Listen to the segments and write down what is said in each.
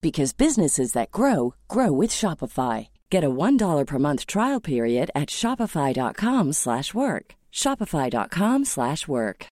because businesses that grow grow with Shopify. Get a $1 per month trial period at shopify.com/work. shopify.com/work.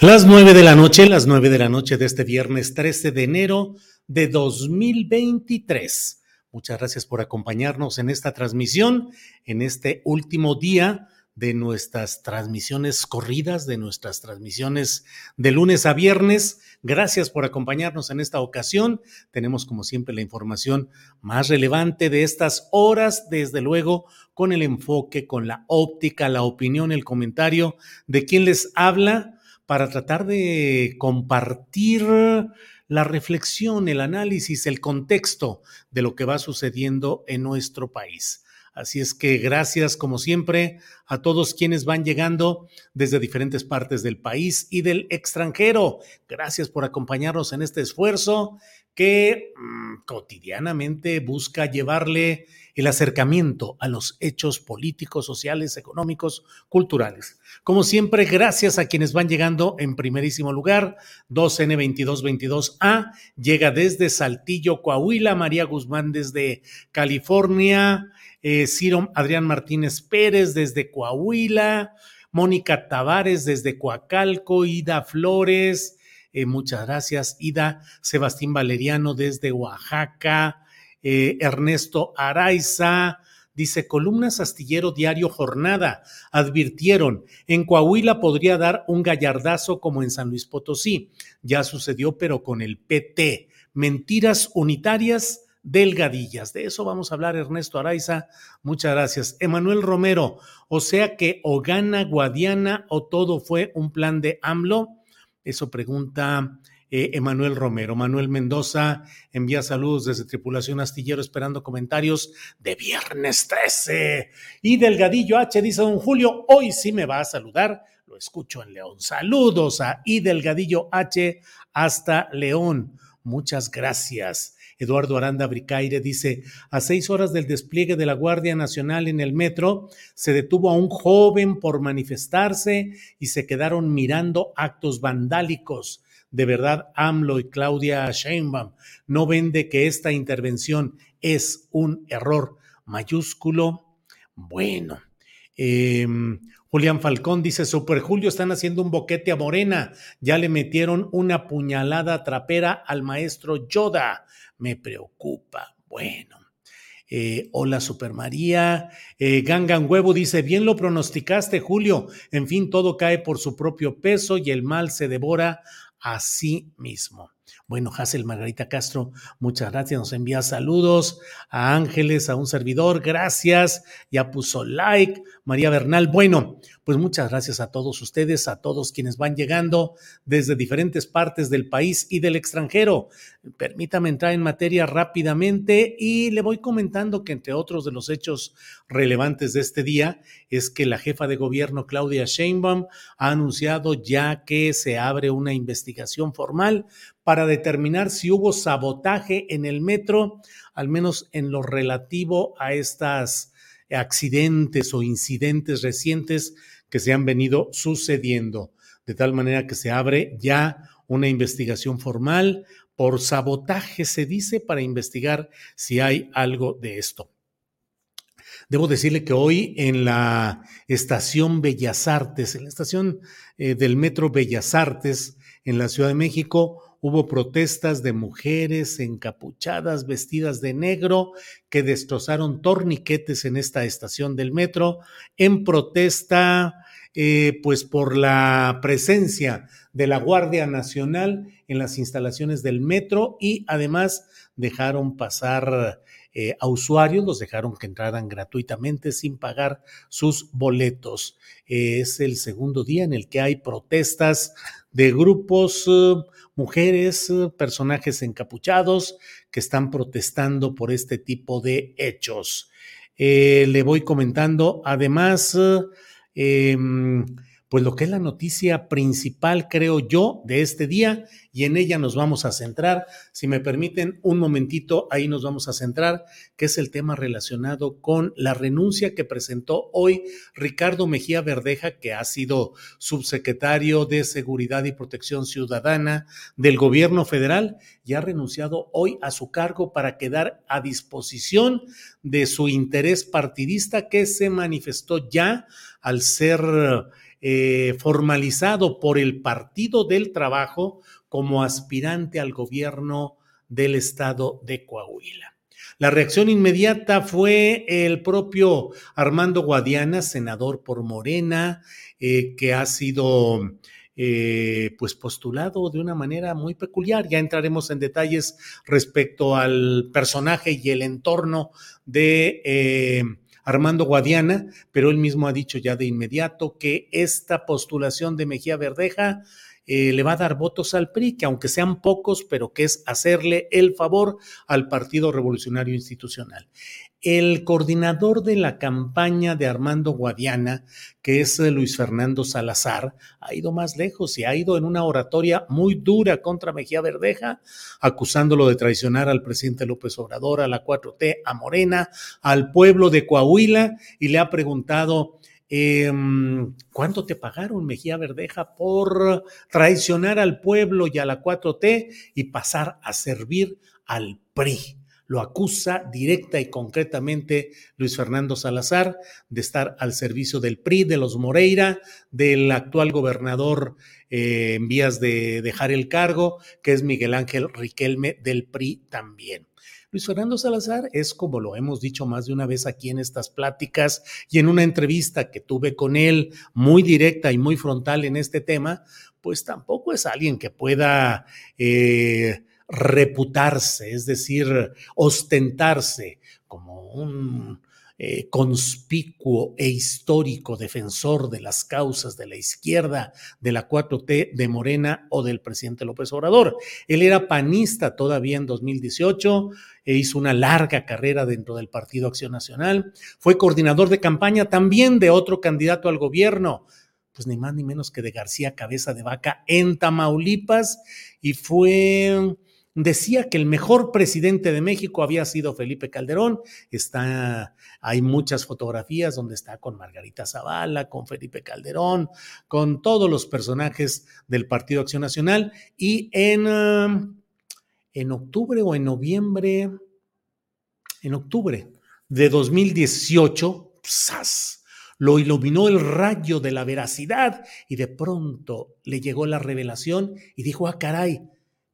Las nueve de la noche, las nueve de la noche de este viernes 13 de enero de 2023. Muchas gracias por acompañarnos en esta transmisión, en este último día de nuestras transmisiones corridas, de nuestras transmisiones de lunes a viernes. Gracias por acompañarnos en esta ocasión. Tenemos, como siempre, la información más relevante de estas horas, desde luego, con el enfoque, con la óptica, la opinión, el comentario de quien les habla para tratar de compartir la reflexión, el análisis, el contexto de lo que va sucediendo en nuestro país. Así es que gracias, como siempre, a todos quienes van llegando desde diferentes partes del país y del extranjero. Gracias por acompañarnos en este esfuerzo que mmm, cotidianamente busca llevarle el acercamiento a los hechos políticos, sociales, económicos, culturales. Como siempre, gracias a quienes van llegando en primerísimo lugar. 2N2222A llega desde Saltillo, Coahuila, María Guzmán desde California, eh, Ciro Adrián Martínez Pérez desde Coahuila, Mónica Tavares desde Coacalco, Ida Flores, eh, muchas gracias, Ida, Sebastián Valeriano desde Oaxaca, eh, Ernesto Araiza, dice columnas astillero diario jornada, advirtieron, en Coahuila podría dar un gallardazo como en San Luis Potosí, ya sucedió pero con el PT, mentiras unitarias delgadillas. De eso vamos a hablar, Ernesto Araiza. Muchas gracias. Emanuel Romero, o sea que o gana Guadiana o todo fue un plan de AMLO. Eso pregunta eh, Emanuel Romero. Manuel Mendoza envía saludos desde Tripulación Astillero esperando comentarios de viernes 13. Y Delgadillo H dice don Julio, hoy sí me va a saludar. Lo escucho en León. Saludos a I Delgadillo H hasta León. Muchas gracias. Eduardo Aranda Bricaire dice, a seis horas del despliegue de la Guardia Nacional en el metro, se detuvo a un joven por manifestarse y se quedaron mirando actos vandálicos. De verdad, AMLO y Claudia Sheinbaum no ven de que esta intervención es un error mayúsculo. Bueno, eh, Julián Falcón dice, Super Julio están haciendo un boquete a Morena, ya le metieron una puñalada trapera al maestro Yoda me preocupa. Bueno. Eh, hola Super María. Eh, Gangan Huevo dice, bien lo pronosticaste, Julio. En fin, todo cae por su propio peso y el mal se devora a sí mismo. Bueno, Hazel Margarita Castro, muchas gracias. Nos envía saludos a Ángeles, a un servidor, gracias. Ya puso like. María Bernal, bueno, pues muchas gracias a todos ustedes, a todos quienes van llegando desde diferentes partes del país y del extranjero. Permítame entrar en materia rápidamente y le voy comentando que entre otros de los hechos relevantes de este día es que la jefa de gobierno Claudia Sheinbaum ha anunciado ya que se abre una investigación formal para determinar si hubo sabotaje en el metro, al menos en lo relativo a estas accidentes o incidentes recientes que se han venido sucediendo. de tal manera que se abre ya una investigación formal por sabotaje, se dice, para investigar si hay algo de esto. Debo decirle que hoy en la estación Bellas Artes, en la estación eh, del Metro Bellas Artes en la Ciudad de México, hubo protestas de mujeres encapuchadas, vestidas de negro, que destrozaron torniquetes en esta estación del metro en protesta, eh, pues por la presencia de la Guardia Nacional en las instalaciones del metro y además dejaron pasar eh, a usuarios, los dejaron que entraran gratuitamente sin pagar sus boletos. es el segundo día en el que hay protestas de grupos, eh, mujeres, eh, personajes encapuchados que están protestando por este tipo de hechos. le voy comentando además em, pues lo que es la noticia principal, creo yo, de este día y en ella nos vamos a centrar. Si me permiten un momentito, ahí nos vamos a centrar, que es el tema relacionado con la renuncia que presentó hoy Ricardo Mejía Verdeja, que ha sido subsecretario de Seguridad y Protección Ciudadana del gobierno federal y ha renunciado hoy a su cargo para quedar a disposición de su interés partidista que se manifestó ya al ser eh, formalizado por el Partido del Trabajo como aspirante al gobierno del estado de Coahuila. La reacción inmediata fue el propio Armando Guadiana, senador por Morena, eh, que ha sido eh, pues postulado de una manera muy peculiar. Ya entraremos en detalles respecto al personaje y el entorno de Armando Guadiana, pero él mismo ha dicho ya de inmediato que esta postulación de Mejía Verdeja eh, le va a dar votos al PRI, que aunque sean pocos, pero que es hacerle el favor al Partido Revolucionario Institucional. El coordinador de la campaña de Armando Guadiana, que es eh, Luis Fernando Salazar, ha ido más lejos y ha ido en una oratoria muy dura contra Mejía Verdeja, acusándolo de traicionar al presidente López Obrador, a la 4T, a Morena, al pueblo de Coahuila, y le ha preguntado, em, ¿cuánto te pagaron, Mejía Verdeja, por traicionar al pueblo y a la 4T y pasar a servir al PRI? Lo acusa directa y concretamente Luis Fernando Salazar de estar al servicio del PRI, de los Moreira, del actual gobernador eh, en vías de dejar el cargo, que es Miguel Ángel Riquelme del PRI también. Luis Fernando Salazar es, como lo hemos dicho más de una vez aquí en estas pláticas y en una entrevista que tuve con él muy directa y muy frontal en este tema, pues tampoco es alguien que pueda eh, reputarse, es decir, ostentarse como un eh, conspicuo e histórico defensor de las causas de la izquierda, de la 4T, de Morena o del presidente López Obrador. Él era panista todavía en 2018 e hizo una larga carrera dentro del Partido Acción Nacional. Fue coordinador de campaña también de otro candidato al gobierno, pues ni más ni menos que de García Cabeza de Vaca en Tamaulipas y fue decía que el mejor presidente de México había sido Felipe Calderón. Está, hay muchas fotografías donde está con Margarita Zavala, con Felipe Calderón, con todos los personajes del Partido Acción Nacional. Y en, um, en octubre o en noviembre, en octubre de 2018, ¡zas! lo iluminó el rayo de la veracidad y de pronto le llegó la revelación y dijo, ah, caray,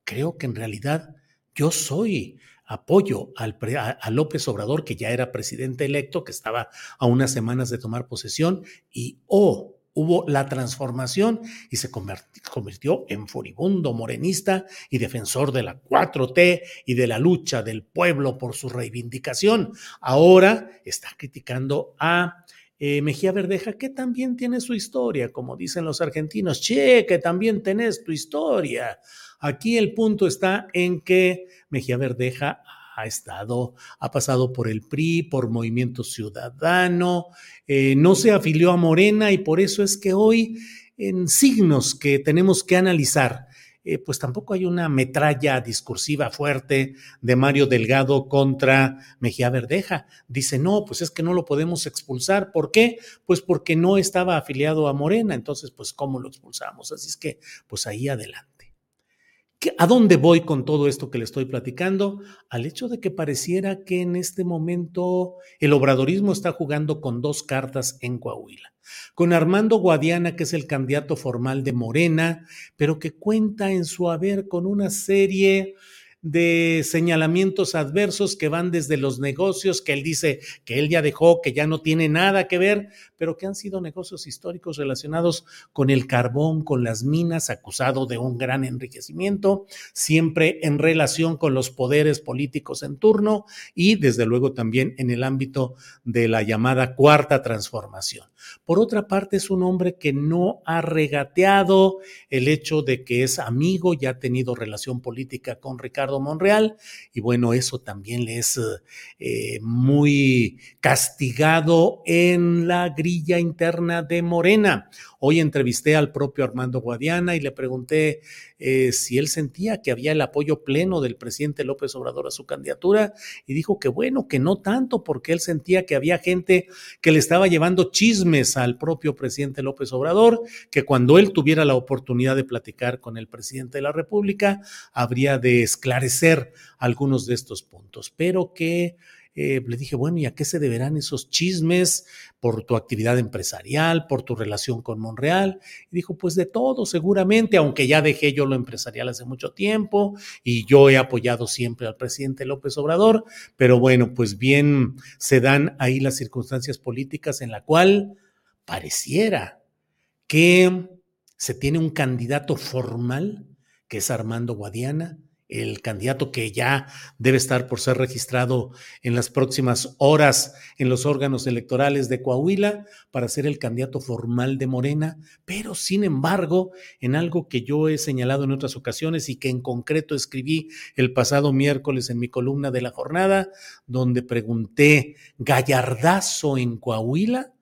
creo que en realidad yo soy apoyo al, a, López Obrador, que ya era presidente electo, que estaba a unas semanas de tomar posesión, y oh, hubo la transformación y se convirtió en furibundo morenista y defensor de la 4T y de la lucha del pueblo por su reivindicación. Ahora está criticando a eh, Mejía Verdeja, que también tiene su historia, como dicen los argentinos, che, que también tenés tu historia. Aquí el punto está en que Mejía Verdeja ha estado, ha pasado por el PRI, por Movimiento Ciudadano, eh, no se afilió a Morena y por eso es que hoy en signos que tenemos que analizar eh, pues tampoco hay una metralla discursiva fuerte de Mario Delgado contra Mejía Verdeja. Dice, no, pues es que no lo podemos expulsar. ¿Por qué? Pues porque no estaba afiliado a Morena. Entonces, pues, ¿cómo lo expulsamos? Así es que, pues ahí adelante. ¿A dónde voy con todo esto que le estoy platicando? Al hecho de que pareciera que en este momento el obradorismo está jugando con dos cartas en Coahuila. Con Armando Guadiana, que es el candidato formal de Morena, pero que cuenta en su haber con una serie de señalamientos adversos que van desde los negocios que él dice que él ya dejó, que ya no tiene nada que ver, pero que han sido negocios históricos relacionados con el carbón, con las minas, acusado de un gran enriquecimiento, siempre en relación con los poderes políticos en turno y desde luego también en el ámbito de la llamada cuarta transformación. Por otra parte, es un hombre que no ha regateado el hecho de que es amigo, ya ha tenido relación política con Ricardo Monreal, y bueno, eso también le es eh, muy castigado en la grilla interna de Morena. Hoy entrevisté al propio Armando Guadiana y le pregunté eh, si él sentía que había el apoyo pleno del presidente López Obrador a su candidatura y dijo que bueno, que no tanto, porque él sentía que había gente que le estaba llevando chismes al propio presidente López Obrador, que cuando él tuviera la oportunidad de platicar con el presidente de la República, habría de esclarecer algunos de estos puntos, pero que eh, le dije, bueno, ¿y a qué se deberán esos chismes por tu actividad empresarial, por tu relación con Monreal? Y dijo, pues de todo, seguramente, aunque ya dejé yo lo empresarial hace mucho tiempo y yo he apoyado siempre al presidente López Obrador, pero bueno, pues bien se dan ahí las circunstancias políticas en la cual pareciera que se tiene un candidato formal, que es Armando Guadiana, el candidato que ya debe estar por ser registrado en las próximas horas en los órganos electorales de Coahuila para ser el candidato formal de Morena, pero sin embargo, en algo que yo he señalado en otras ocasiones y que en concreto escribí el pasado miércoles en mi columna de la jornada, donde pregunté, ¿gallardazo en Coahuila?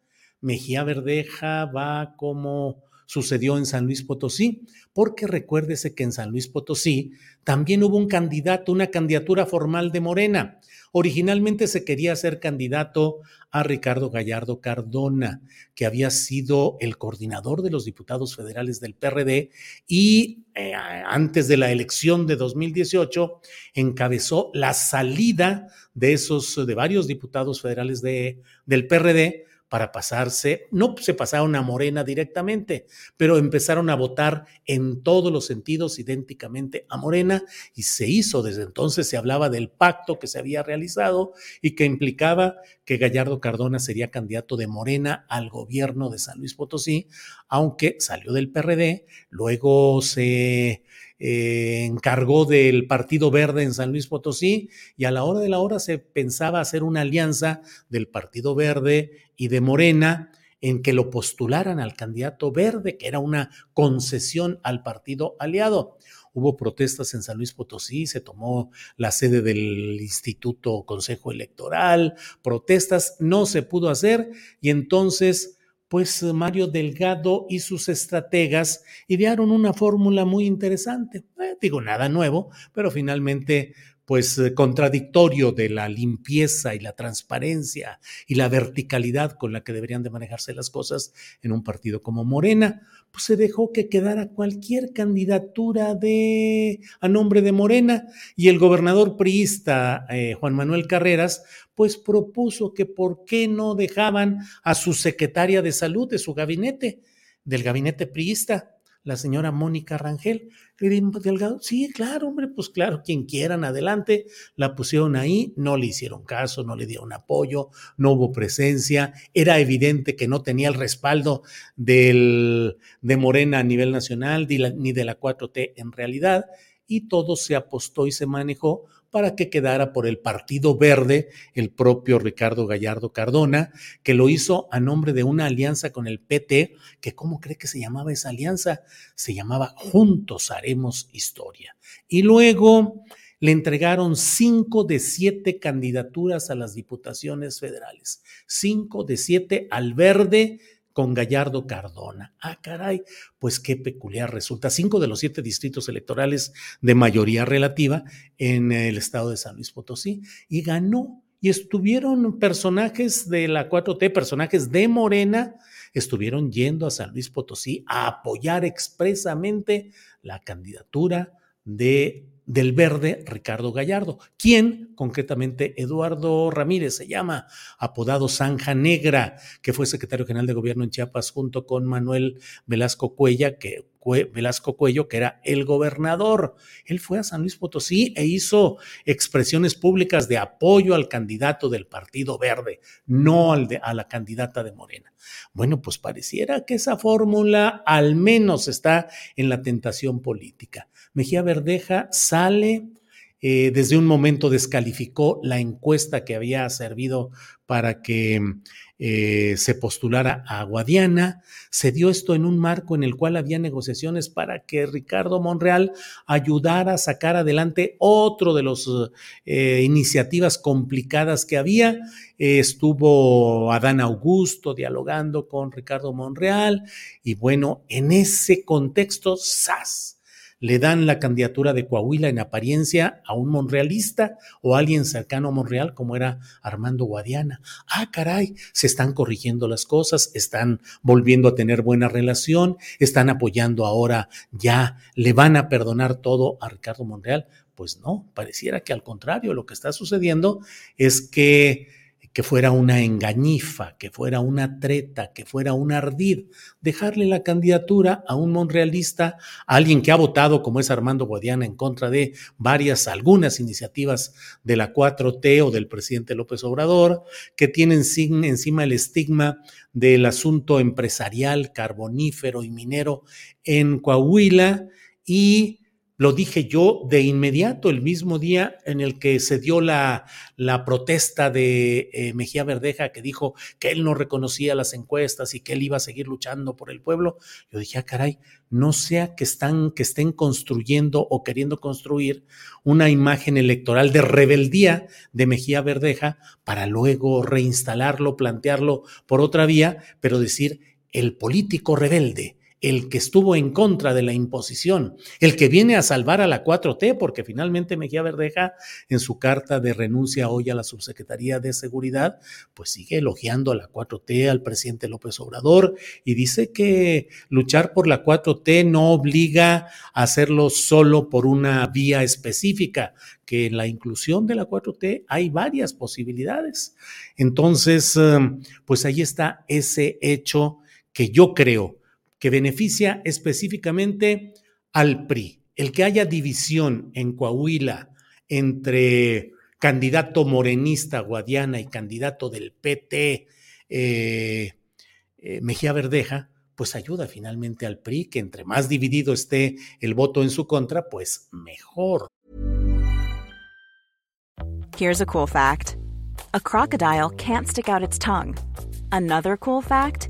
Mejía Verdeja va como sucedió en San Luis Potosí, porque recuérdese que en San Luis Potosí también hubo un candidato, una candidatura formal de Morena. Originalmente se quería ser candidato a Ricardo Gallardo Cardona, que había sido el coordinador de los diputados federales del PRD y eh, antes de la elección de 2018 encabezó la salida de esos de varios diputados federales de, del PRD para pasarse, no se pasaron a Morena directamente, pero empezaron a votar en todos los sentidos idénticamente a Morena y se hizo, desde entonces se hablaba del pacto que se había realizado y que implicaba que Gallardo Cardona sería candidato de Morena al gobierno de San Luis Potosí, aunque salió del PRD, luego se eh, encargó del Partido Verde en San Luis Potosí y a la hora de la hora se pensaba hacer una alianza del Partido Verde y de Morena en que lo postularan al candidato verde, que era una concesión al partido aliado. Hubo protestas en San Luis Potosí, se tomó la sede del Instituto Consejo Electoral, protestas, no se pudo hacer y entonces pues Mario Delgado y sus estrategas idearon una fórmula muy interesante. Eh, digo, nada nuevo, pero finalmente pues eh, contradictorio de la limpieza y la transparencia y la verticalidad con la que deberían de manejarse las cosas en un partido como Morena, pues se dejó que quedara cualquier candidatura de a nombre de Morena. Y el gobernador priista eh, Juan Manuel Carreras pues propuso que por qué no dejaban a su secretaria de salud de su gabinete, del gabinete priista, la señora Mónica Rangel. Delgado, sí, claro, hombre, pues claro, quien quieran, adelante. La pusieron ahí, no le hicieron caso, no le dieron apoyo, no hubo presencia. Era evidente que no tenía el respaldo del, de Morena a nivel nacional, ni de la 4T en realidad, y todo se apostó y se manejó para que quedara por el Partido Verde el propio Ricardo Gallardo Cardona, que lo hizo a nombre de una alianza con el PT, que ¿cómo cree que se llamaba esa alianza? Se llamaba Juntos Haremos Historia. Y luego le entregaron cinco de siete candidaturas a las diputaciones federales, cinco de siete al verde con Gallardo Cardona. Ah, caray, pues qué peculiar resulta. Cinco de los siete distritos electorales de mayoría relativa en el estado de San Luis Potosí y ganó. Y estuvieron personajes de la 4T, personajes de Morena, estuvieron yendo a San Luis Potosí a apoyar expresamente la candidatura de del verde Ricardo Gallardo, quien concretamente Eduardo Ramírez se llama, apodado Zanja Negra, que fue secretario general de gobierno en Chiapas junto con Manuel Velasco Cuella, que Velasco Cuello, que era el gobernador. Él fue a San Luis Potosí e hizo expresiones públicas de apoyo al candidato del Partido Verde, no al de, a la candidata de Morena. Bueno, pues pareciera que esa fórmula al menos está en la tentación política. Mejía Verdeja sale, eh, desde un momento descalificó la encuesta que había servido para que eh, se postulara a Guadiana. Se dio esto en un marco en el cual había negociaciones para que Ricardo Monreal ayudara a sacar adelante otro de las eh, iniciativas complicadas que había. estuvo Adán Augusto dialogando con Ricardo Monreal y bueno, en ese contexto, ¡zas! Le dan la candidatura de Coahuila en apariencia a un monrealista o a alguien cercano a Monreal como era Armando Guadiana. Ah, caray, se están corrigiendo las cosas, están volviendo a tener buena relación, están apoyando ahora ya, le van a perdonar todo a Ricardo Monreal. Pues no, pareciera que al contrario, lo que está sucediendo es que que fuera una engañifa, que fuera una treta, que fuera un ardid, dejarle la candidatura a un monrealista, a alguien que ha votado, como es Armando Guadiana, en contra de varias, algunas iniciativas de la 4T o del presidente López Obrador, que tienen encima el estigma del asunto empresarial, carbonífero y minero en Coahuila y lo dije yo de inmediato, el mismo día en el que se dio la, la protesta de eh, Mejía Verdeja, que dijo que él no reconocía las encuestas y que él iba a seguir luchando por el pueblo. Yo dije, ah, caray, no sea que, están, que estén construyendo o queriendo construir una imagen electoral de rebeldía de Mejía Verdeja para luego reinstalarlo, plantearlo por otra vía, pero decir el político rebelde el que estuvo en contra de la imposición, el que viene a salvar a la 4T, porque finalmente Mejía Verdeja, en su carta de renuncia hoy a la Subsecretaría de Seguridad, pues sigue elogiando a la 4T, al presidente López Obrador, y dice que luchar por la 4T no obliga a hacerlo solo por una vía específica, que en la inclusión de la 4T hay varias posibilidades. Entonces, eh, pues ahí está ese hecho que yo creo que beneficia específicamente al PRI. El que haya división en Coahuila entre candidato morenista Guadiana y candidato del PT eh, eh, Mejía Verdeja, pues ayuda finalmente al PRI, que entre más dividido esté el voto en su contra, pues mejor. Here's a cool fact. A crocodile can't stick out its tongue. Another cool fact.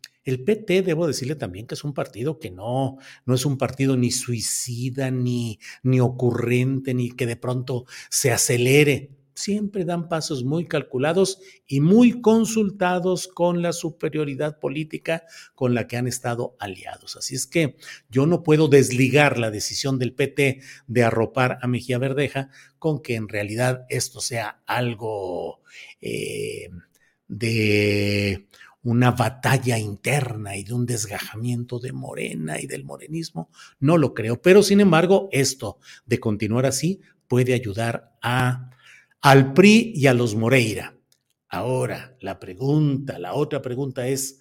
El PT, debo decirle también que es un partido que no, no es un partido ni suicida, ni, ni ocurrente, ni que de pronto se acelere. Siempre dan pasos muy calculados y muy consultados con la superioridad política con la que han estado aliados. Así es que yo no puedo desligar la decisión del PT de arropar a Mejía Verdeja con que en realidad esto sea algo eh, de una batalla interna y de un desgajamiento de Morena y del morenismo, no lo creo. Pero sin embargo, esto de continuar así puede ayudar a, al PRI y a los Moreira. Ahora, la pregunta, la otra pregunta es,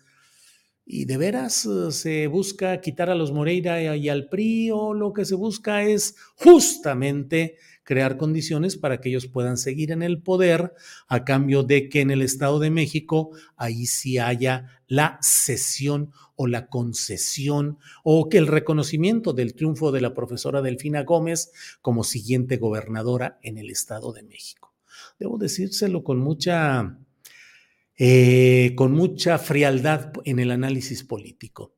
¿y de veras eh, se busca quitar a los Moreira y al PRI o lo que se busca es justamente crear condiciones para que ellos puedan seguir en el poder a cambio de que en el Estado de México ahí sí haya la cesión o la concesión o que el reconocimiento del triunfo de la profesora Delfina Gómez como siguiente gobernadora en el Estado de México. Debo decírselo con mucha, eh, con mucha frialdad en el análisis político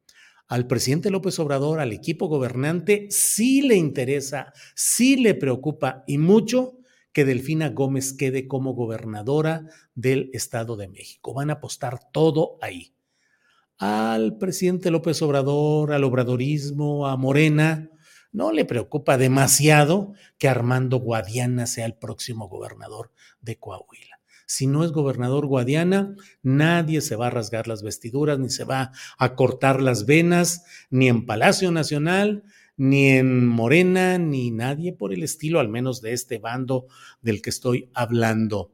al presidente López Obrador, al equipo gobernante, sí le interesa, sí le preocupa y mucho que Delfina Gómez quede como gobernadora del Estado de México. Van a apostar todo ahí. Al presidente López Obrador, al obradorismo, a Morena, no le preocupa demasiado que Armando Guadiana sea el próximo gobernador de Coahuila si no es gobernador Guadiana, nadie se va a rasgar las vestiduras, ni se va a cortar las venas, ni en Palacio Nacional, ni en Morena, ni nadie por el estilo, al menos de este bando del que estoy hablando.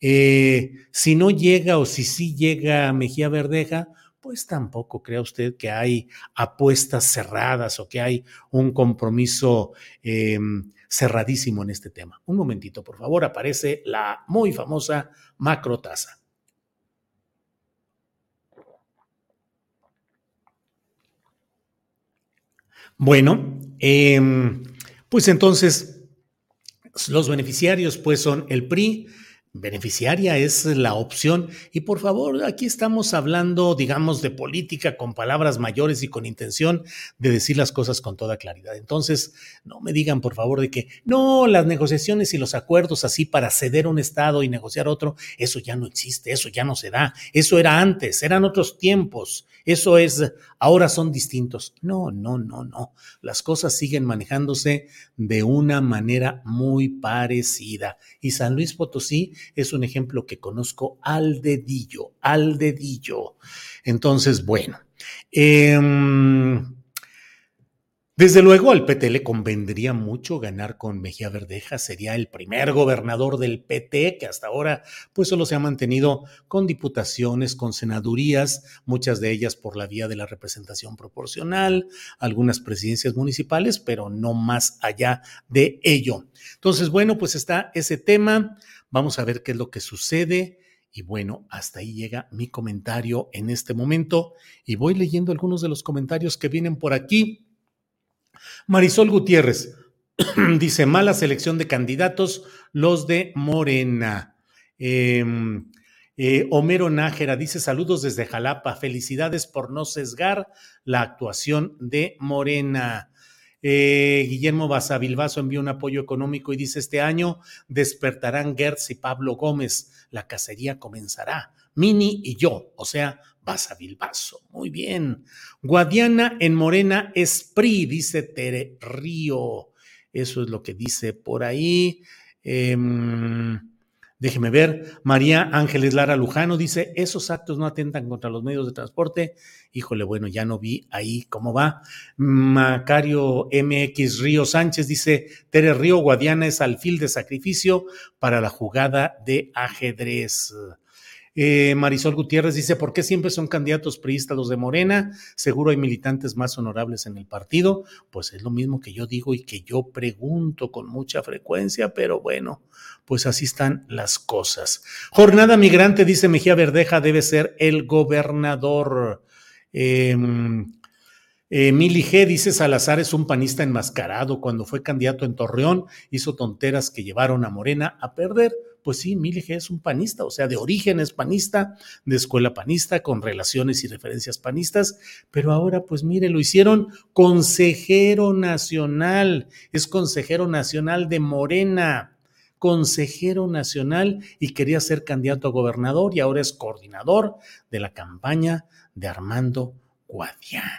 Eh, si no llega o si sí llega Mejía Verdeja, pues tampoco crea usted que hay apuestas cerradas o que hay un compromiso em, cerradísimo en este tema. Un momentito, por favor, aparece la muy famosa macrotasa. Bueno, em, pues entonces los beneficiarios pues son el PRI, beneficiaria es la opción. Y por favor, aquí estamos hablando, digamos, de política con palabras mayores y con intención de decir las cosas con toda claridad. Entonces, no me digan, por favor, de que no, las negociaciones y los acuerdos así para ceder un Estado y negociar otro, eso ya no existe, eso ya no se da. Eso era antes, eran otros tiempos. Eso es, ahora son distintos. No, no, no, no. Las cosas siguen manejándose de una manera muy parecida. Y San Luis Potosí es un ejemplo que conozco al dedillo, al dedillo. Entonces, bueno. Eh, desde luego al PT le convendría mucho ganar con Mejía Verdeja, sería el primer gobernador del PT que hasta ahora pues solo se ha mantenido con diputaciones, con senadurías, muchas de ellas por la vía de la representación proporcional, algunas presidencias municipales, pero no más allá de ello. Entonces, bueno, pues está ese tema, vamos a ver qué es lo que sucede. Y bueno, hasta ahí llega mi comentario en este momento y voy leyendo algunos de los comentarios que vienen por aquí. Marisol Gutiérrez dice, mala selección de candidatos, los de Morena. Em, eh, Homero Nájera dice saludos desde Jalapa, felicidades por no sesgar la actuación de Morena. Eh, Guillermo Basavilbaso envió un apoyo económico y dice este año despertarán Gertz y Pablo Gómez, la cacería comenzará. Mini y yo, o sea, Basavilbaso. Muy bien. Guadiana en Morena Esprit, dice Tere Río. Eso es lo que dice por ahí. Em, déjeme ver. María Ángeles Lara Lujano dice: Esos actos no atentan contra los medios de transporte. Híjole, bueno, ya no vi ahí cómo va. Macario MX Río Sánchez dice: Tere Río, Guadiana es alfil de sacrificio para la jugada de ajedrez. Eh, Marisol Gutiérrez dice, ¿por qué siempre son candidatos priistas los de Morena? Seguro hay militantes más honorables en el partido. Pues es lo mismo que yo digo y que yo pregunto con mucha frecuencia, pero bueno, pues así están las cosas. Jornada migrante, dice Mejía Verdeja, debe ser el gobernador. Eh, G dice Salazar es un panista enmascarado. Cuando fue candidato en Torreón, hizo tonteras que llevaron a Morena a perder pues sí, Milige es un panista, o sea, de origen es panista, de escuela panista, con relaciones y referencias panistas, pero ahora, pues mire, lo hicieron consejero nacional, es consejero nacional de Morena consejero nacional y quería ser candidato a gobernador y ahora es coordinador de la campaña de Armando Guadiana.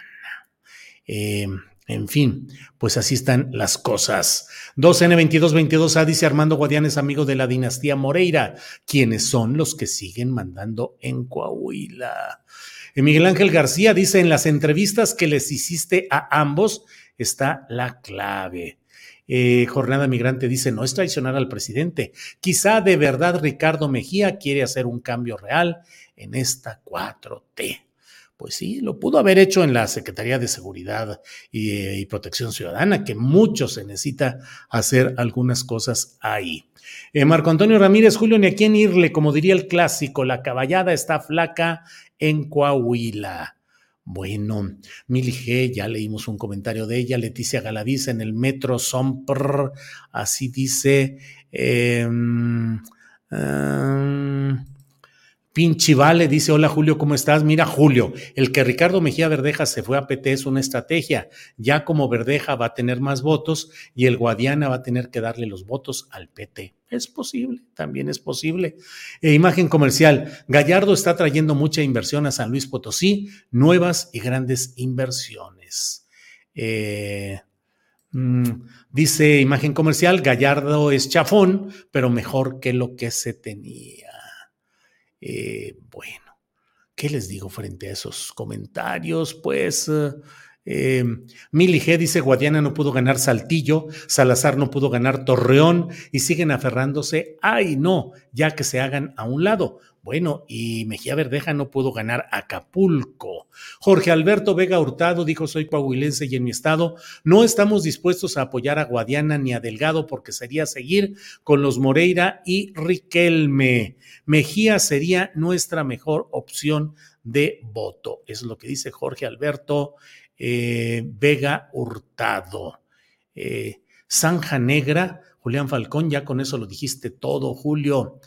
Eh, En fin, pues así están las cosas. 2N2222A dice Armando Guadianes, amigo de la dinastía Moreira, quienes son los que siguen mandando en Coahuila. Eh, Miguel Ángel García dice, en las entrevistas que les hiciste a ambos está la clave. Eh, Jornada Migrante dice, no es traicionar al presidente. Quizá de verdad Ricardo Mejía quiere hacer un cambio real en esta 4T. Pues sí, lo pudo haber hecho en la Secretaría de Seguridad y, y Protección Ciudadana, que mucho se necesita hacer algunas cosas ahí. Eh, Marco Antonio Ramírez, Julio, ni a quién irle, como diría el clásico, la caballada está flaca en Coahuila. Bueno, Mili G, ya leímos un comentario de ella. Leticia Galadiza en el Metro Sompr, así dice. Eh, Pinche Vale dice, hola Julio, ¿cómo estás? Mira Julio, el que Ricardo Mejía Verdeja se fue a PT es una estrategia. Ya como Verdeja va a tener más votos y el Guadiana va a tener que darle los votos al PT. Es posible, también es posible. E imagen comercial, Gallardo está trayendo mucha inversión a San Luis Potosí, nuevas y grandes inversiones. Eh, mm, dice imagen comercial, Gallardo es chafón, pero mejor que lo que se tenía. Eh, bueno, ¿qué les digo frente a esos comentarios? Pues eh, Mili G dice, Guadiana no pudo ganar Saltillo, Salazar no pudo ganar Torreón y siguen aferrándose, ay no, ya que se hagan a un lado. Bueno, y Mejía Verdeja no pudo ganar Acapulco. Jorge Alberto Vega Hurtado dijo, soy coahuilense y en mi estado no estamos dispuestos a apoyar a Guadiana ni a Delgado porque sería seguir con los Moreira y Riquelme. Mejía sería nuestra mejor opción de voto. Es lo que dice Jorge Alberto eh, Vega Hurtado. Eh, Zanja Negra, Julián Falcón, ya con eso lo dijiste todo, Julio.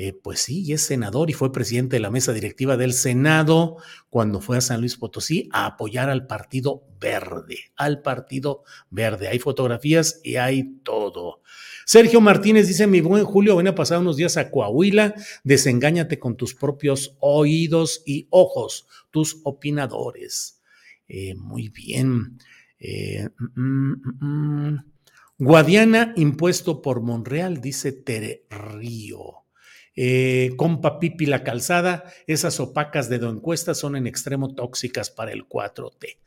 Eh, pues sí, es senador y fue presidente de la mesa directiva del Senado cuando fue a San Luis Potosí a apoyar al Partido Verde, al Partido Verde. Hay fotografías y hay todo. Sergio Martínez dice, mi buen Julio, ven a pasar unos días a Coahuila, desengáñate con tus propios oídos y ojos, tus opinadores. Eh, muy bien. Eh, mm, mm, mm, Guadiana impuesto por Monreal, dice Tere Río eh, compa Pipi la calzada, esas opacas de encuesta son en extremo tóxicas para el 4T.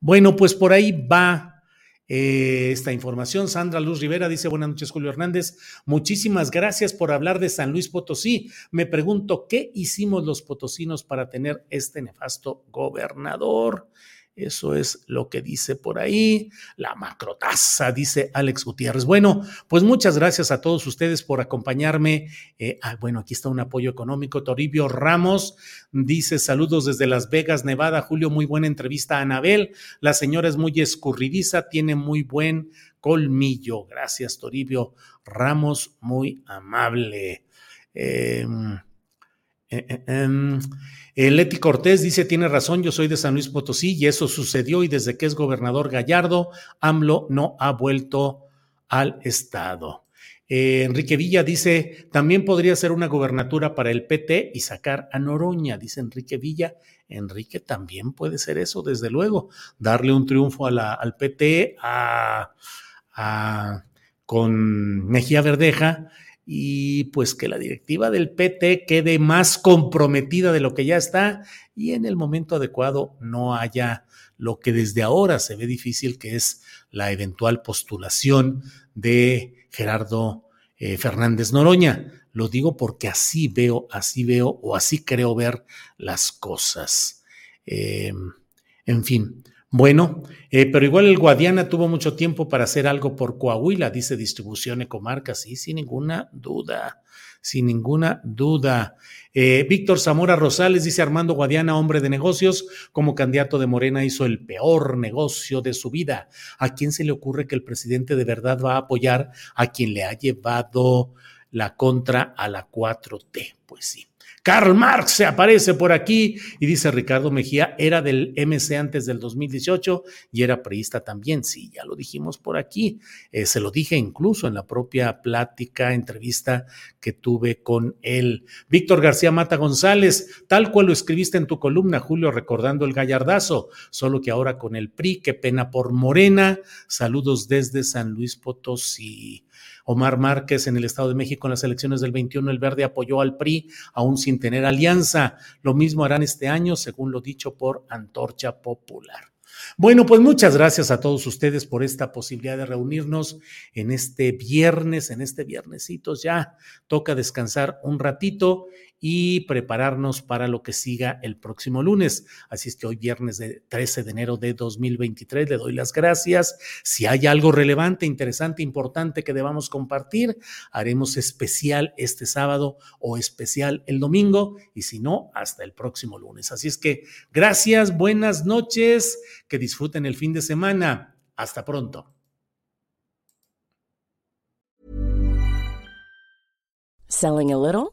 Bueno, pues por ahí va eh, esta información. Sandra Luz Rivera dice, buenas noches Julio Hernández, muchísimas gracias por hablar de San Luis Potosí. Me pregunto, ¿qué hicimos los potosinos para tener este nefasto gobernador? Eso es lo que dice por ahí. La macrotaza, dice Alex Gutiérrez. Bueno, pues muchas gracias a todos ustedes por acompañarme. Eh, ah, bueno, aquí está un apoyo económico. Toribio Ramos dice saludos desde Las Vegas, Nevada. Julio, muy buena entrevista a Anabel. La señora es muy escurridiza, tiene muy buen colmillo. Gracias, Toribio Ramos, muy amable. Em, eh, eh, em, Leti Cortés dice, tiene razón, yo soy de San Luis Potosí y eso sucedió y desde que es gobernador Gallardo, AMLO no ha vuelto al Estado. Eh, Enrique Villa dice, también podría ser una gobernatura para el PT y sacar a Noroña, dice Enrique Villa. Enrique también puede ser eso, desde luego, darle un triunfo al PT a, con Mejía Verdeja y pues que la directiva del PT quede más comprometida de lo que ya está y en el momento adecuado no haya lo que desde ahora se ve difícil, que es la eventual postulación de Gerardo eh, Fernández Noroña. Lo digo porque así veo, así veo o así creo ver las cosas. Eh, en fin, bueno, eh, pero igual el Guadiana tuvo mucho tiempo para hacer algo por Coahuila, dice Distribución Ecomarca, sí, sin ninguna duda, sin ninguna duda. Eh, Víctor Zamora Rosales dice Armando Guadiana, hombre de negocios, como candidato de Morena hizo el peor negocio de su vida. ¿A quién se le ocurre que el presidente de verdad va a apoyar a quien le ha llevado la contra a la 4T? Pues sí. Karl Marx se aparece por aquí y dice Ricardo Mejía, era del MC antes del 2018 y era priista también. Sí, ya lo dijimos por aquí. Eh, se lo dije incluso en la propia plática, entrevista que tuve con él. Víctor García Mata González, tal cual lo escribiste en tu columna, Julio, recordando el gallardazo, solo que ahora con el PRI, qué pena por Morena. Saludos desde San Luis Potosí. Omar Márquez en el Estado de México en las elecciones del 21, el Verde apoyó al PRI aún sin tener alianza. Lo mismo harán este año, según lo dicho por Antorcha Popular. Bueno, pues muchas gracias a todos ustedes por esta posibilidad de reunirnos en este viernes, en este viernesitos ya. Toca descansar un ratito y prepararnos para lo que siga el próximo lunes. Así es que hoy viernes de 13 de enero de 2023 le doy las gracias. Si hay algo relevante, interesante, importante que debamos compartir, haremos especial este sábado o especial el domingo y si no, hasta el próximo lunes. Así es que gracias, buenas noches, que disfruten el fin de semana. Hasta pronto. Selling a little